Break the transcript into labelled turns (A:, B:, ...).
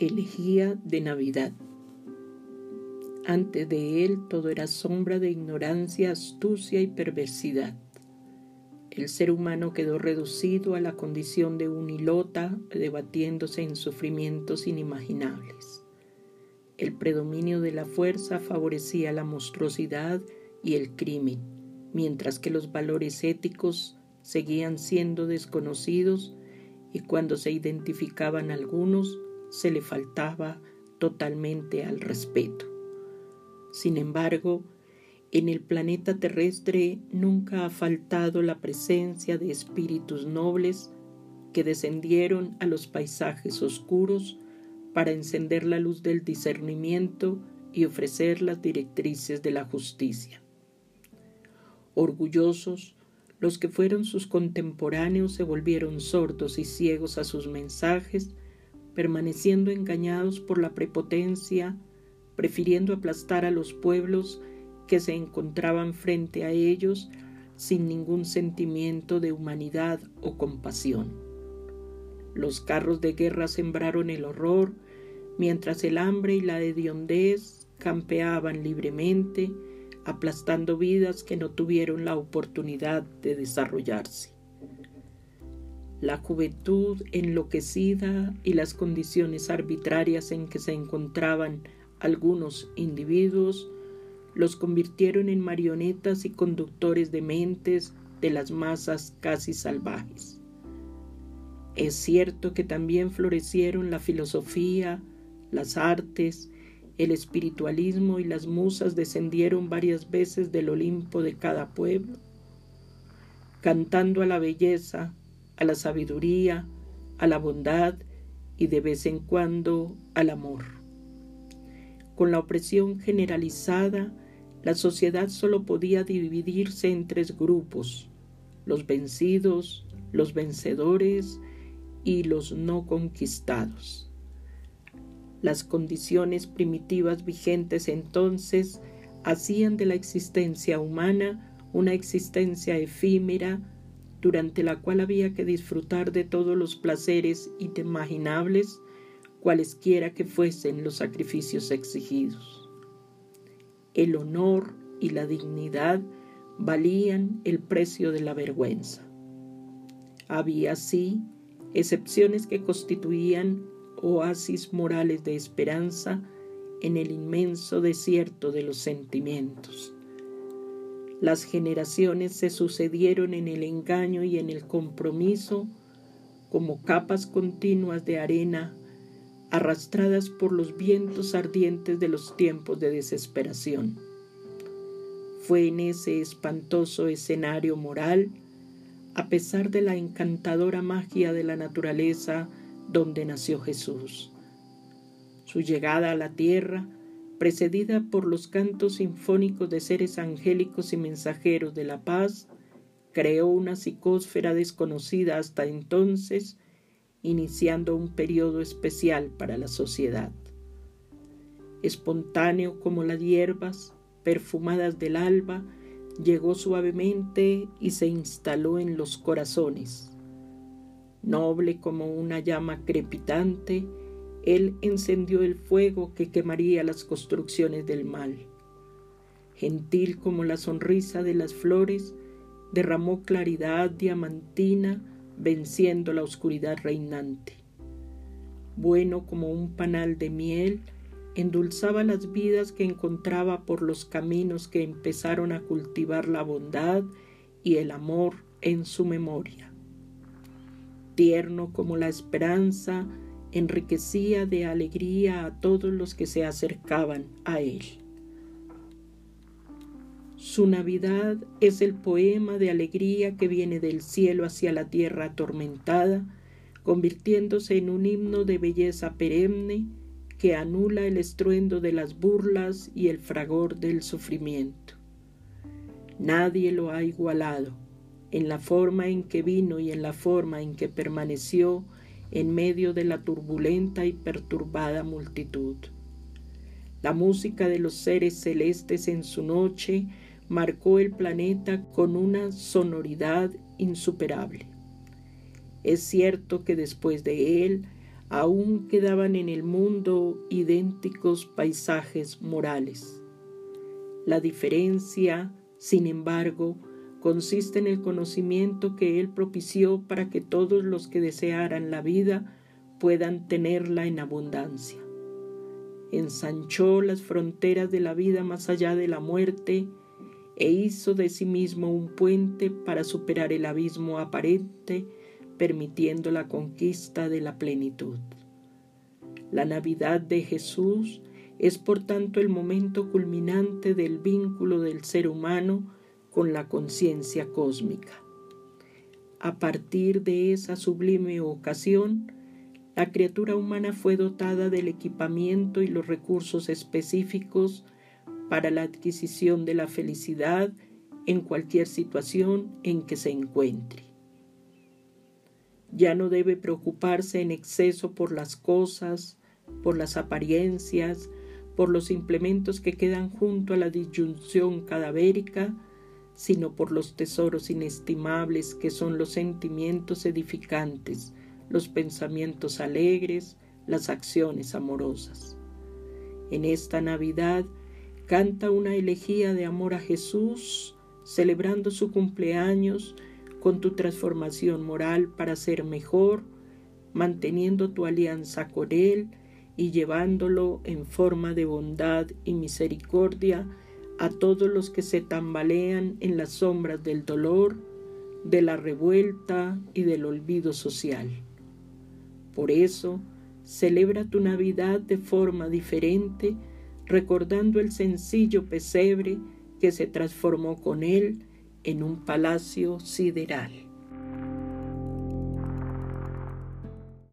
A: Elegía de Navidad. Antes de él todo era sombra de ignorancia, astucia y perversidad. El ser humano quedó reducido a la condición de un hilota, debatiéndose en sufrimientos inimaginables. El predominio de la fuerza favorecía la monstruosidad y el crimen, mientras que los valores éticos seguían siendo desconocidos y cuando se identificaban algunos, se le faltaba totalmente al respeto. Sin embargo, en el planeta terrestre nunca ha faltado la presencia de espíritus nobles que descendieron a los paisajes oscuros para encender la luz del discernimiento y ofrecer las directrices de la justicia. Orgullosos, los que fueron sus contemporáneos se volvieron sordos y ciegos a sus mensajes permaneciendo engañados por la prepotencia, prefiriendo aplastar a los pueblos que se encontraban frente a ellos sin ningún sentimiento de humanidad o compasión. Los carros de guerra sembraron el horror, mientras el hambre y la hediondez campeaban libremente, aplastando vidas que no tuvieron la oportunidad de desarrollarse la juventud enloquecida y las condiciones arbitrarias en que se encontraban algunos individuos los convirtieron en marionetas y conductores de mentes de las masas casi salvajes. Es cierto que también florecieron la filosofía, las artes, el espiritualismo y las musas descendieron varias veces del Olimpo de cada pueblo, cantando a la belleza, a la sabiduría, a la bondad y de vez en cuando al amor. Con la opresión generalizada, la sociedad solo podía dividirse en tres grupos, los vencidos, los vencedores y los no conquistados. Las condiciones primitivas vigentes entonces hacían de la existencia humana una existencia efímera durante la cual había que disfrutar de todos los placeres inimaginables, cualesquiera que fuesen los sacrificios exigidos. El honor y la dignidad valían el precio de la vergüenza. Había, sí, excepciones que constituían oasis morales de esperanza en el inmenso desierto de los sentimientos. Las generaciones se sucedieron en el engaño y en el compromiso como capas continuas de arena arrastradas por los vientos ardientes de los tiempos de desesperación. Fue en ese espantoso escenario moral, a pesar de la encantadora magia de la naturaleza, donde nació Jesús. Su llegada a la tierra precedida por los cantos sinfónicos de seres angélicos y mensajeros de la paz, creó una psicósfera desconocida hasta entonces, iniciando un periodo especial para la sociedad. Espontáneo como las hierbas, perfumadas del alba, llegó suavemente y se instaló en los corazones. Noble como una llama crepitante, él encendió el fuego que quemaría las construcciones del mal. Gentil como la sonrisa de las flores, derramó claridad diamantina venciendo la oscuridad reinante. Bueno como un panal de miel, endulzaba las vidas que encontraba por los caminos que empezaron a cultivar la bondad y el amor en su memoria. Tierno como la esperanza, enriquecía de alegría a todos los que se acercaban a él. Su Navidad es el poema de alegría que viene del cielo hacia la tierra atormentada, convirtiéndose en un himno de belleza perenne que anula el estruendo de las burlas y el fragor del sufrimiento. Nadie lo ha igualado en la forma en que vino y en la forma en que permaneció en medio de la turbulenta y perturbada multitud. La música de los seres celestes en su noche marcó el planeta con una sonoridad insuperable. Es cierto que después de él aún quedaban en el mundo idénticos paisajes morales. La diferencia, sin embargo, consiste en el conocimiento que Él propició para que todos los que desearan la vida puedan tenerla en abundancia. Ensanchó las fronteras de la vida más allá de la muerte e hizo de sí mismo un puente para superar el abismo aparente, permitiendo la conquista de la plenitud. La Navidad de Jesús es por tanto el momento culminante del vínculo del ser humano con la conciencia cósmica. A partir de esa sublime ocasión, la criatura humana fue dotada del equipamiento y los recursos específicos para la adquisición de la felicidad en cualquier situación en que se encuentre. Ya no debe preocuparse en exceso por las cosas, por las apariencias, por los implementos que quedan junto a la disyunción cadavérica, sino por los tesoros inestimables que son los sentimientos edificantes, los pensamientos alegres, las acciones amorosas. En esta Navidad Canta una elegía de amor a Jesús, celebrando su cumpleaños con tu transformación moral para ser mejor, manteniendo tu alianza con Él y llevándolo en forma de bondad y misericordia a todos los que se tambalean en las sombras del dolor, de la revuelta y del olvido social. Por eso, celebra tu Navidad de forma diferente recordando el sencillo pesebre que se transformó con él en un palacio sideral.